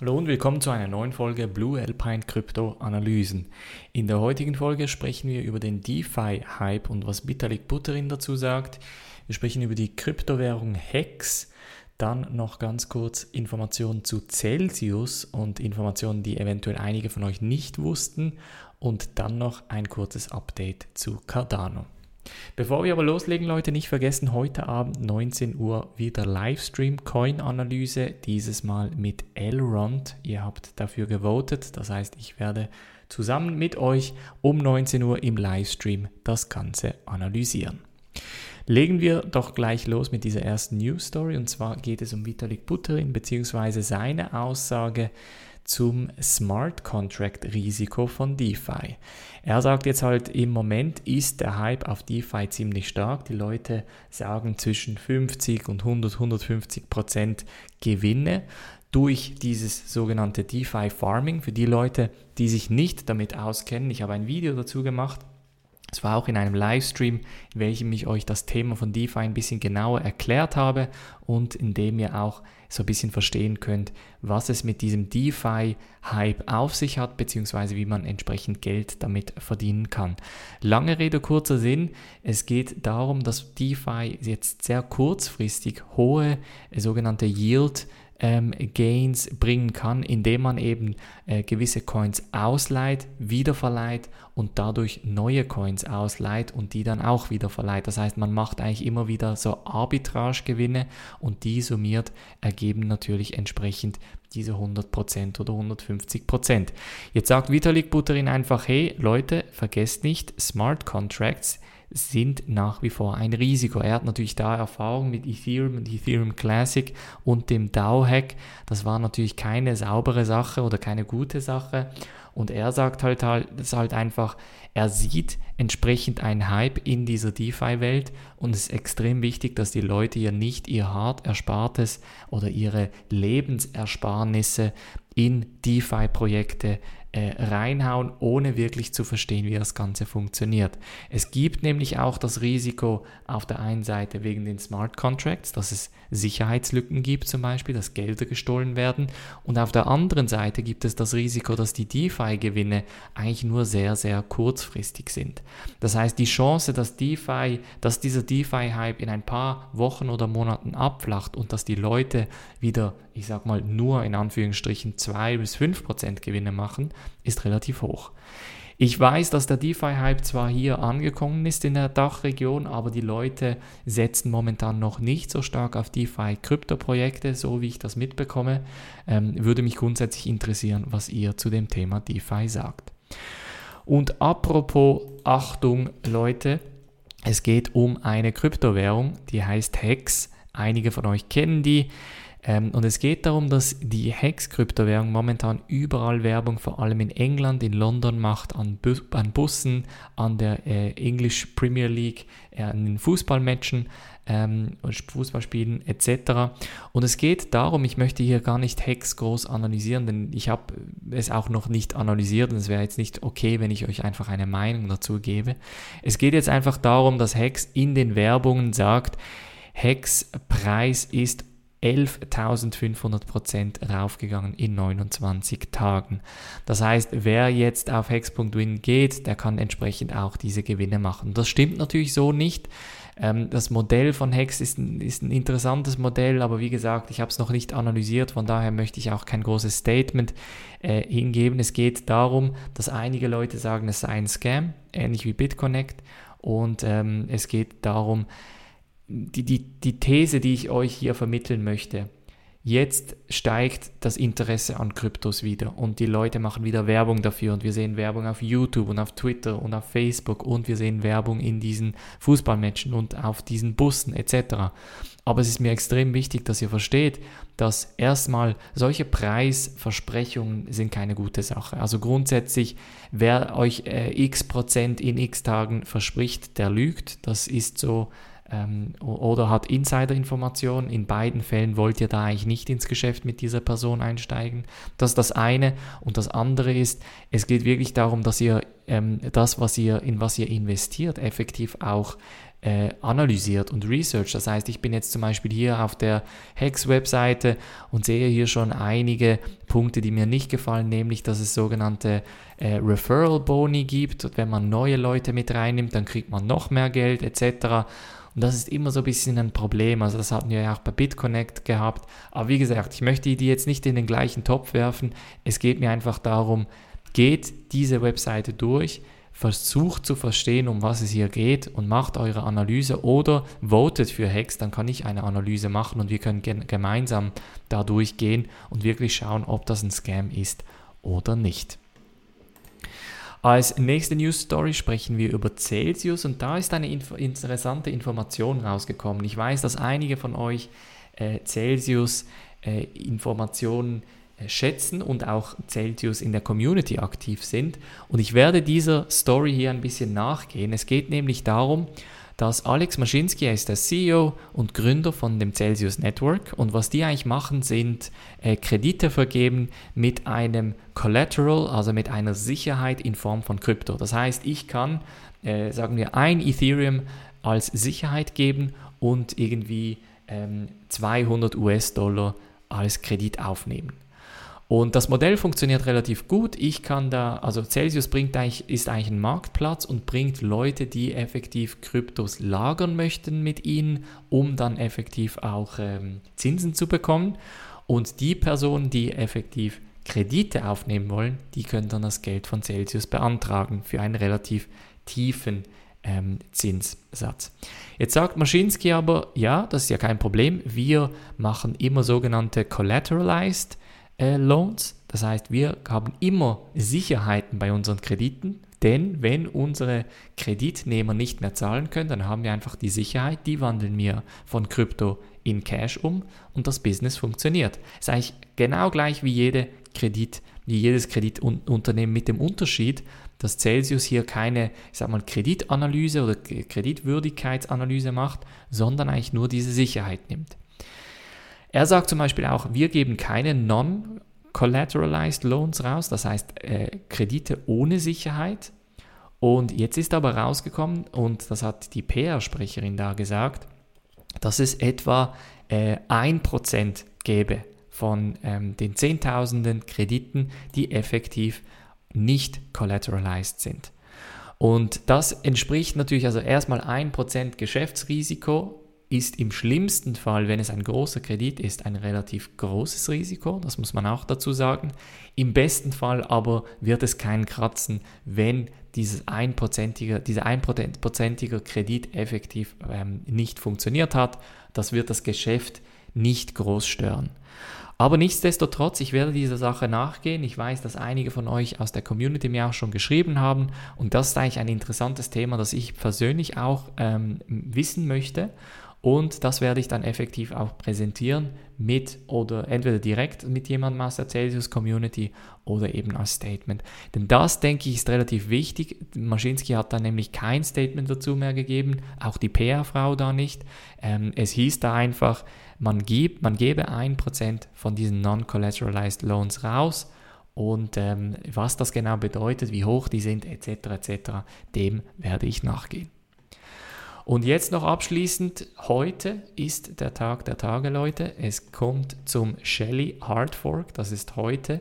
Hallo und willkommen zu einer neuen Folge Blue Alpine Crypto Analysen. In der heutigen Folge sprechen wir über den DeFi-Hype und was Vitalik Buterin dazu sagt. Wir sprechen über die Kryptowährung Hex, dann noch ganz kurz Informationen zu Celsius und Informationen, die eventuell einige von euch nicht wussten und dann noch ein kurzes Update zu Cardano. Bevor wir aber loslegen, Leute, nicht vergessen, heute Abend 19 Uhr wieder Livestream Coin-Analyse, dieses Mal mit Elrond. Ihr habt dafür gewotet, das heißt, ich werde zusammen mit euch um 19 Uhr im Livestream das Ganze analysieren. Legen wir doch gleich los mit dieser ersten News Story und zwar geht es um Vitalik Buterin bzw. seine Aussage, zum Smart Contract Risiko von DeFi. Er sagt jetzt halt, im Moment ist der Hype auf DeFi ziemlich stark. Die Leute sagen zwischen 50 und 100, 150 Prozent Gewinne durch dieses sogenannte DeFi Farming. Für die Leute, die sich nicht damit auskennen, ich habe ein Video dazu gemacht. Es war auch in einem Livestream, in welchem ich euch das Thema von DeFi ein bisschen genauer erklärt habe und in dem ihr auch so ein bisschen verstehen könnt, was es mit diesem DeFi-Hype auf sich hat, beziehungsweise wie man entsprechend Geld damit verdienen kann. Lange Rede, kurzer Sinn. Es geht darum, dass DeFi jetzt sehr kurzfristig hohe äh, sogenannte Yield ähm, Gains bringen kann, indem man eben äh, gewisse Coins ausleiht, wiederverleiht und dadurch neue Coins ausleiht und die dann auch wieder verleiht. Das heißt, man macht eigentlich immer wieder so Arbitragegewinne und die summiert ergeben natürlich entsprechend diese 100% oder 150%. Jetzt sagt Vitalik Buterin einfach, hey Leute, vergesst nicht, Smart Contracts sind nach wie vor ein Risiko. Er hat natürlich da Erfahrung mit Ethereum und Ethereum Classic und dem DAO-Hack. Das war natürlich keine saubere Sache oder keine gute Sache. Und er sagt halt, halt, das halt einfach, er sieht entsprechend einen Hype in dieser DeFi-Welt und es ist extrem wichtig, dass die Leute hier nicht ihr hart Erspartes oder ihre Lebensersparnisse in DeFi-Projekte äh, reinhauen, ohne wirklich zu verstehen, wie das Ganze funktioniert. Es gibt nämlich auch das Risiko auf der einen Seite wegen den Smart Contracts, dass es Sicherheitslücken gibt zum Beispiel, dass Gelder gestohlen werden und auf der anderen Seite gibt es das Risiko, dass die DeFi-Gewinne eigentlich nur sehr, sehr kurzfristig sind. Das heißt, die Chance, dass DeFi, dass dieser DeFi-Hype in ein paar Wochen oder Monaten abflacht und dass die Leute wieder, ich sag mal, nur in Anführungsstrichen zwei bis fünf Prozent Gewinne machen, ist relativ hoch. Ich weiß, dass der DeFi-Hype zwar hier angekommen ist in der Dachregion, aber die Leute setzen momentan noch nicht so stark auf DeFi-Krypto-Projekte, so wie ich das mitbekomme. Ähm, würde mich grundsätzlich interessieren, was ihr zu dem Thema DeFi sagt. Und apropos Achtung, Leute, es geht um eine Kryptowährung, die heißt Hex. Einige von euch kennen die. Ähm, und es geht darum, dass die Hex-Kryptowährung momentan überall Werbung, vor allem in England, in London macht, an, Bu an Bussen, an der äh, English Premier League, äh, an den Fußballmatchen, ähm, Fußballspielen etc. Und es geht darum, ich möchte hier gar nicht Hex groß analysieren, denn ich habe es auch noch nicht analysiert und es wäre jetzt nicht okay, wenn ich euch einfach eine Meinung dazu gebe. Es geht jetzt einfach darum, dass Hex in den Werbungen sagt, Hex Preis ist 11.500 Prozent raufgegangen in 29 Tagen. Das heißt, wer jetzt auf hex.win geht, der kann entsprechend auch diese Gewinne machen. Das stimmt natürlich so nicht. Ähm, das Modell von Hex ist ein, ist ein interessantes Modell, aber wie gesagt, ich habe es noch nicht analysiert, von daher möchte ich auch kein großes Statement äh, hingeben. Es geht darum, dass einige Leute sagen, es sei ein Scam, ähnlich wie BitConnect. Und ähm, es geht darum, die, die, die These, die ich euch hier vermitteln möchte. Jetzt steigt das Interesse an Kryptos wieder und die Leute machen wieder Werbung dafür und wir sehen Werbung auf YouTube und auf Twitter und auf Facebook und wir sehen Werbung in diesen Fußballmatchen und auf diesen Bussen etc. Aber es ist mir extrem wichtig, dass ihr versteht, dass erstmal solche Preisversprechungen sind keine gute Sache. Also grundsätzlich, wer euch äh, x Prozent in x Tagen verspricht, der lügt. Das ist so ähm, oder hat Insider-Informationen. In beiden Fällen wollt ihr da eigentlich nicht ins Geschäft mit dieser Person einsteigen. Das ist das eine. Und das andere ist, es geht wirklich darum, dass ihr ähm, das, was ihr, in was ihr investiert, effektiv auch äh, analysiert und researched. Das heißt, ich bin jetzt zum Beispiel hier auf der Hex-Webseite und sehe hier schon einige Punkte, die mir nicht gefallen, nämlich, dass es sogenannte äh, Referral-Boni gibt. Und wenn man neue Leute mit reinnimmt, dann kriegt man noch mehr Geld etc. Und das ist immer so ein bisschen ein Problem. Also das hatten wir ja auch bei BitConnect gehabt. Aber wie gesagt, ich möchte die jetzt nicht in den gleichen Topf werfen. Es geht mir einfach darum, geht diese Webseite durch, versucht zu verstehen, um was es hier geht und macht eure Analyse oder votet für Hex, dann kann ich eine Analyse machen und wir können gemeinsam da durchgehen und wirklich schauen, ob das ein Scam ist oder nicht. Als nächste News Story sprechen wir über Celsius und da ist eine inf interessante Information rausgekommen. Ich weiß, dass einige von euch äh, Celsius äh, Informationen äh, schätzen und auch Celsius in der Community aktiv sind. Und ich werde dieser Story hier ein bisschen nachgehen. Es geht nämlich darum, dass Alex Maschinski, er ist der CEO und Gründer von dem Celsius Network und was die eigentlich machen, sind äh, Kredite vergeben mit einem Collateral, also mit einer Sicherheit in Form von Krypto. Das heißt, ich kann, äh, sagen wir, ein Ethereum als Sicherheit geben und irgendwie ähm, 200 US-Dollar als Kredit aufnehmen. Und das Modell funktioniert relativ gut. Ich kann da, also Celsius bringt eigentlich, ist eigentlich ein Marktplatz und bringt Leute, die effektiv Kryptos lagern möchten mit ihnen, um dann effektiv auch ähm, Zinsen zu bekommen. Und die Personen, die effektiv Kredite aufnehmen wollen, die können dann das Geld von Celsius beantragen für einen relativ tiefen ähm, Zinssatz. Jetzt sagt Maschinski aber, ja, das ist ja kein Problem. Wir machen immer sogenannte Collateralized Loans. Das heißt, wir haben immer Sicherheiten bei unseren Krediten, denn wenn unsere Kreditnehmer nicht mehr zahlen können, dann haben wir einfach die Sicherheit, die wandeln wir von Krypto in Cash um und das Business funktioniert. Ist eigentlich genau gleich wie jede Kredit, wie jedes Kreditunternehmen mit dem Unterschied, dass Celsius hier keine, ich sag mal, Kreditanalyse oder Kreditwürdigkeitsanalyse macht, sondern eigentlich nur diese Sicherheit nimmt. Er sagt zum Beispiel auch, wir geben keine non-collateralized Loans raus, das heißt äh, Kredite ohne Sicherheit. Und jetzt ist aber rausgekommen, und das hat die PR-Sprecherin da gesagt, dass es etwa äh, 1% gäbe von ähm, den Zehntausenden Krediten, die effektiv nicht collateralized sind. Und das entspricht natürlich also erstmal 1% Geschäftsrisiko ist im schlimmsten Fall, wenn es ein großer Kredit ist, ein relativ großes Risiko, das muss man auch dazu sagen. Im besten Fall aber wird es keinen kratzen, wenn dieses einprozentige, dieser einprozentige Kredit effektiv ähm, nicht funktioniert hat. Das wird das Geschäft nicht groß stören. Aber nichtsdestotrotz, ich werde dieser Sache nachgehen. Ich weiß, dass einige von euch aus der Community mir auch schon geschrieben haben und das ist eigentlich ein interessantes Thema, das ich persönlich auch ähm, wissen möchte. Und das werde ich dann effektiv auch präsentieren mit oder entweder direkt mit jemandem aus der Celsius Community oder eben als Statement. Denn das, denke ich, ist relativ wichtig. Maschinski hat da nämlich kein Statement dazu mehr gegeben, auch die PR-Frau da nicht. Ähm, es hieß da einfach, man, gibt, man gebe 1% von diesen Non-Collateralized Loans raus und ähm, was das genau bedeutet, wie hoch die sind, etc., etc., dem werde ich nachgehen. Und jetzt noch abschließend, heute ist der Tag der Tage, Leute. Es kommt zum Shelly Hard Fork, das ist heute.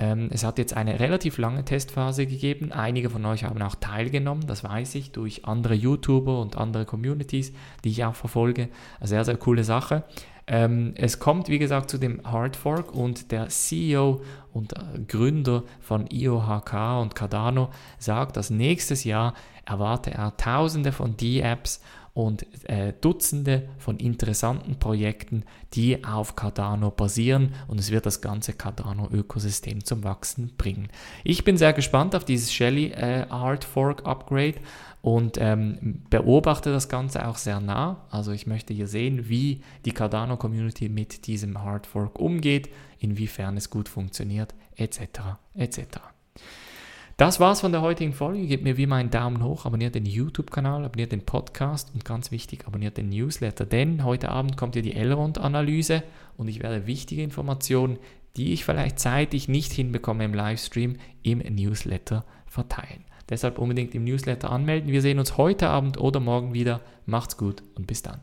Ähm, es hat jetzt eine relativ lange Testphase gegeben. Einige von euch haben auch teilgenommen, das weiß ich, durch andere YouTuber und andere Communities, die ich auch verfolge. Eine sehr, sehr coole Sache. Ähm, es kommt, wie gesagt, zu dem Hard Fork und der CEO und äh, Gründer von IOHK und Cardano sagt, dass nächstes Jahr erwarte er Tausende von D-Apps und äh, Dutzende von interessanten Projekten, die auf Cardano basieren und es wird das ganze Cardano-Ökosystem zum Wachsen bringen. Ich bin sehr gespannt auf dieses Shelly äh, Hard Fork Upgrade und ähm, beobachte das Ganze auch sehr nah. Also ich möchte hier sehen, wie die Cardano Community mit diesem Hard Fork umgeht, inwiefern es gut funktioniert, etc. etc. Das war's von der heutigen Folge. Gebt mir wie immer einen Daumen hoch, abonniert den YouTube-Kanal, abonniert den Podcast und ganz wichtig, abonniert den Newsletter, denn heute Abend kommt ja die Elrond-Analyse und ich werde wichtige Informationen, die ich vielleicht zeitig nicht hinbekomme im Livestream, im Newsletter verteilen. Deshalb unbedingt im Newsletter anmelden. Wir sehen uns heute Abend oder morgen wieder. Macht's gut und bis dann.